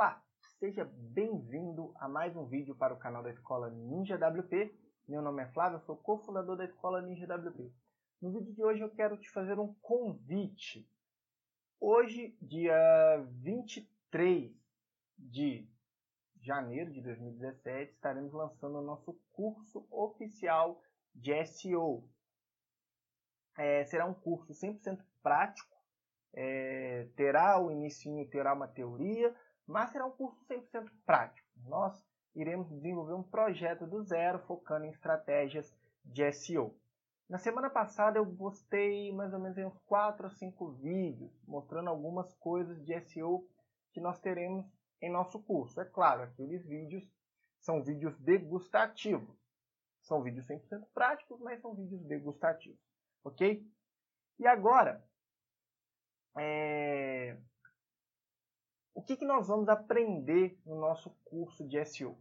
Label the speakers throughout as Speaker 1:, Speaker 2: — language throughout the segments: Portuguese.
Speaker 1: Olá, seja bem-vindo a mais um vídeo para o canal da Escola Ninja WP. Meu nome é Flávio, sou cofundador da Escola Ninja WP. No vídeo de hoje eu quero te fazer um convite. Hoje, dia 23 de janeiro de 2017, estaremos lançando o nosso curso oficial de SEO. É, será um curso 100% prático, é, terá o início, terá uma teoria, mas será um curso 100% prático. Nós iremos desenvolver um projeto do zero, focando em estratégias de SEO. Na semana passada eu postei mais ou menos uns 4 ou 5 vídeos mostrando algumas coisas de SEO que nós teremos em nosso curso. É claro, aqueles vídeos são vídeos degustativos. São vídeos 100% práticos, mas são vídeos degustativos. Ok? E agora, é... O que, que nós vamos aprender no nosso curso de SEO?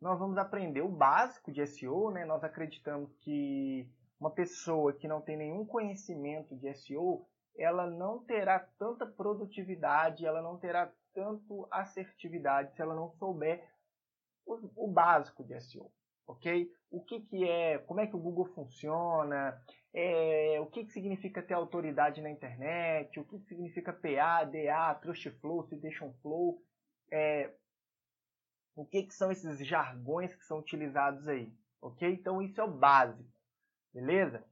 Speaker 1: Nós vamos aprender o básico de SEO, né? Nós acreditamos que uma pessoa que não tem nenhum conhecimento de SEO, ela não terá tanta produtividade, ela não terá tanto assertividade se ela não souber o, o básico de SEO, ok? O que, que é, como é que o Google funciona, é, o que, que significa ter autoridade na internet, o que, que significa PA, DA, Trust Flow, Citation Flow, é, o que, que são esses jargões que são utilizados aí, ok? Então isso é o básico, beleza?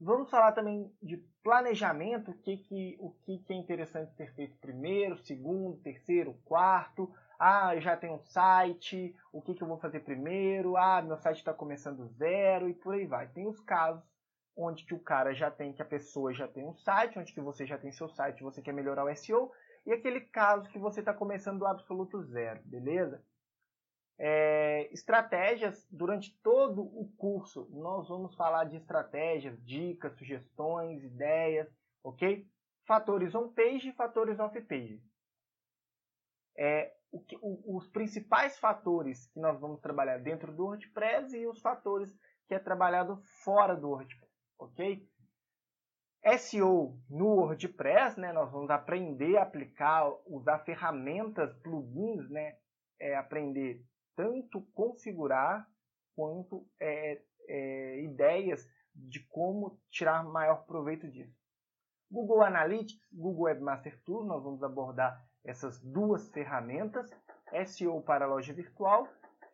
Speaker 1: Vamos falar também de planejamento, o que, que, o que, que é interessante ser feito primeiro, segundo, terceiro, quarto. Ah, eu já tenho um site, o que, que eu vou fazer primeiro? Ah, meu site está começando zero e por aí vai. Tem os casos onde que o cara já tem, que a pessoa já tem um site, onde que você já tem seu site, você quer melhorar o SEO, e aquele caso que você está começando do absoluto zero, beleza? É, estratégias, durante todo o curso, nós vamos falar de estratégias, dicas, sugestões, ideias, ok? Fatores on-page e fatores off-page. É, o que, o, os principais fatores que nós vamos trabalhar dentro do WordPress e os fatores que é trabalhado fora do WordPress, ok? SEO no WordPress, né, nós vamos aprender a aplicar, usar ferramentas, plugins, né, é, aprender tanto configurar quanto é, é, ideias de como tirar maior proveito disso. Google Analytics, Google Webmaster Tool, nós vamos abordar essas duas ferramentas, SEO para loja virtual,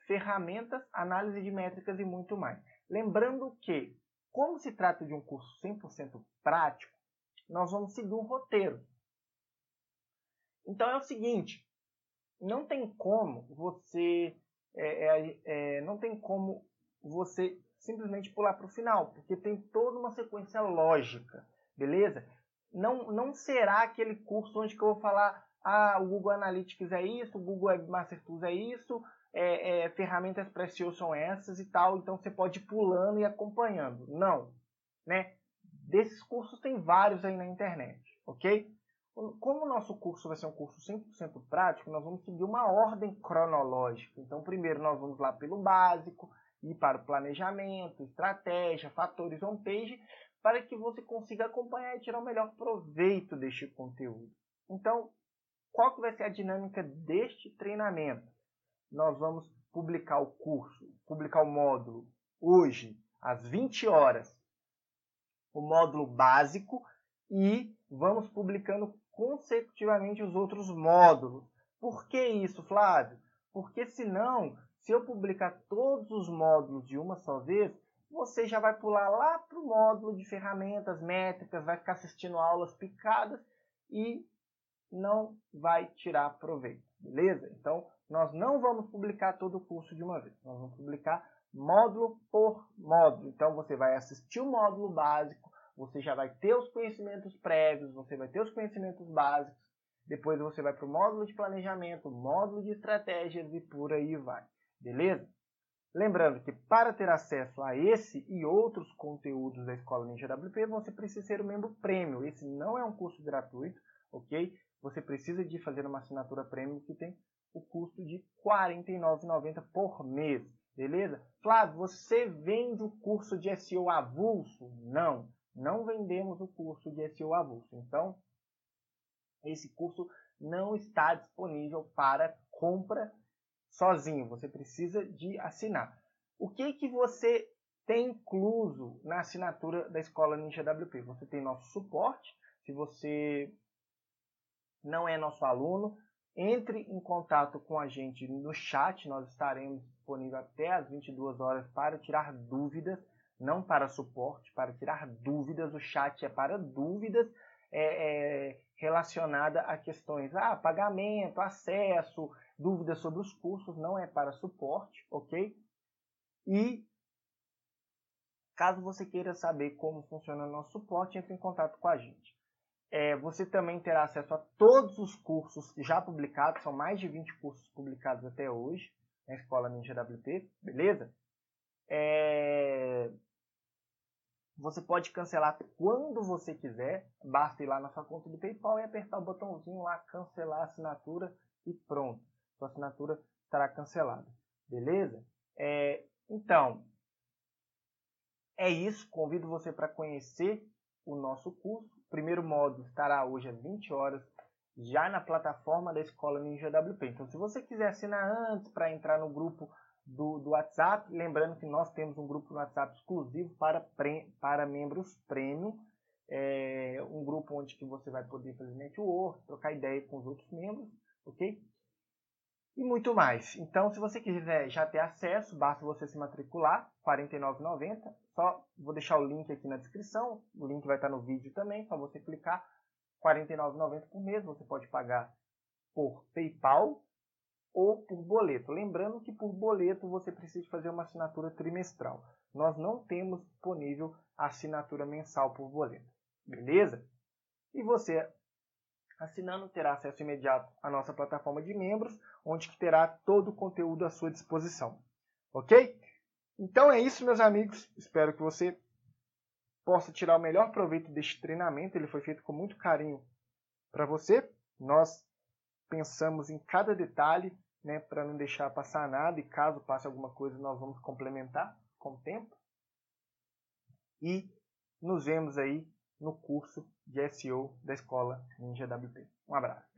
Speaker 1: ferramentas, análise de métricas e muito mais. Lembrando que, como se trata de um curso 100% prático, nós vamos seguir um roteiro. Então é o seguinte, não tem como você é, é, é, não tem como você simplesmente pular para o final, porque tem toda uma sequência lógica, beleza? Não, não será aquele curso onde que eu vou falar ah, o Google Analytics é isso, o Google Webmaster Tools é isso, é, é, ferramentas para SEO são essas e tal, então você pode ir pulando e acompanhando. Não, né? Desses cursos tem vários aí na internet, ok? Como o nosso curso vai ser um curso 100% prático, nós vamos seguir uma ordem cronológica. Então, primeiro nós vamos lá pelo básico, ir para o planejamento, estratégia, fatores on-page, para que você consiga acompanhar e tirar o melhor proveito deste conteúdo. Então, qual que vai ser a dinâmica deste treinamento? Nós vamos publicar o curso, publicar o módulo hoje, às 20 horas, o módulo básico, e vamos publicando consecutivamente os outros módulos. Por que isso, Flávio? Porque senão, se eu publicar todos os módulos de uma só vez, você já vai pular lá para o módulo de ferramentas, métricas, vai ficar assistindo aulas picadas e não vai tirar proveito, beleza? Então, nós não vamos publicar todo o curso de uma vez, nós vamos publicar módulo por módulo. Então, você vai assistir o módulo básico, você já vai ter os conhecimentos prévios, você vai ter os conhecimentos básicos, depois você vai para o módulo de planejamento, módulo de estratégias e por aí vai, beleza? Lembrando que para ter acesso a esse e outros conteúdos da Escola Ninja WP, você precisa ser um membro prêmio. Esse não é um curso gratuito, ok? Você precisa de fazer uma assinatura premium que tem o custo de R$ 49,90 por mês. Beleza? Flávio, você vende o curso de SEO avulso? Não, não vendemos o curso de SEO avulso. Então, esse curso não está disponível para compra sozinho. Você precisa de assinar. O que que você tem incluso na assinatura da Escola Ninja WP? Você tem nosso suporte. Se você não é nosso aluno, entre em contato com a gente no chat. Nós estaremos disponíveis até às 22 horas para tirar dúvidas, não para suporte, para tirar dúvidas. O chat é para dúvidas é, é, relacionada a questões, ah, pagamento, acesso, dúvidas sobre os cursos, não é para suporte, ok? E caso você queira saber como funciona o nosso suporte, entre em contato com a gente. É, você também terá acesso a todos os cursos já publicados, são mais de 20 cursos publicados até hoje na Escola Ninja WP, beleza? É, você pode cancelar quando você quiser, basta ir lá na sua conta do PayPal e apertar o botãozinho lá, cancelar a assinatura e pronto. Sua assinatura estará cancelada, beleza? É, então, é isso. Convido você para conhecer o nosso curso. O primeiro módulo estará hoje às 20 horas, já na plataforma da Escola Ninja WP. Então, se você quiser assinar antes para entrar no grupo do, do WhatsApp. Lembrando que nós temos um grupo no WhatsApp exclusivo para, pre, para membros premium. É um grupo onde que você vai poder fazer network, trocar ideia com os outros membros, ok? E muito mais. Então, se você quiser já ter acesso, basta você se matricular, R$ 49,90. Só vou deixar o link aqui na descrição, o link vai estar no vídeo também, só você clicar, R$ 49,90 por mês. Você pode pagar por PayPal ou por boleto. Lembrando que por boleto você precisa fazer uma assinatura trimestral. Nós não temos disponível assinatura mensal por boleto. Beleza? E você assinando terá acesso imediato à nossa plataforma de membros, onde terá todo o conteúdo à sua disposição. OK? Então é isso, meus amigos. Espero que você possa tirar o melhor proveito deste treinamento. Ele foi feito com muito carinho para você. Nós pensamos em cada detalhe né, para não deixar passar nada e caso passe alguma coisa nós vamos complementar com o tempo. E nos vemos aí no curso de SEO da Escola Ninja WP. Um abraço.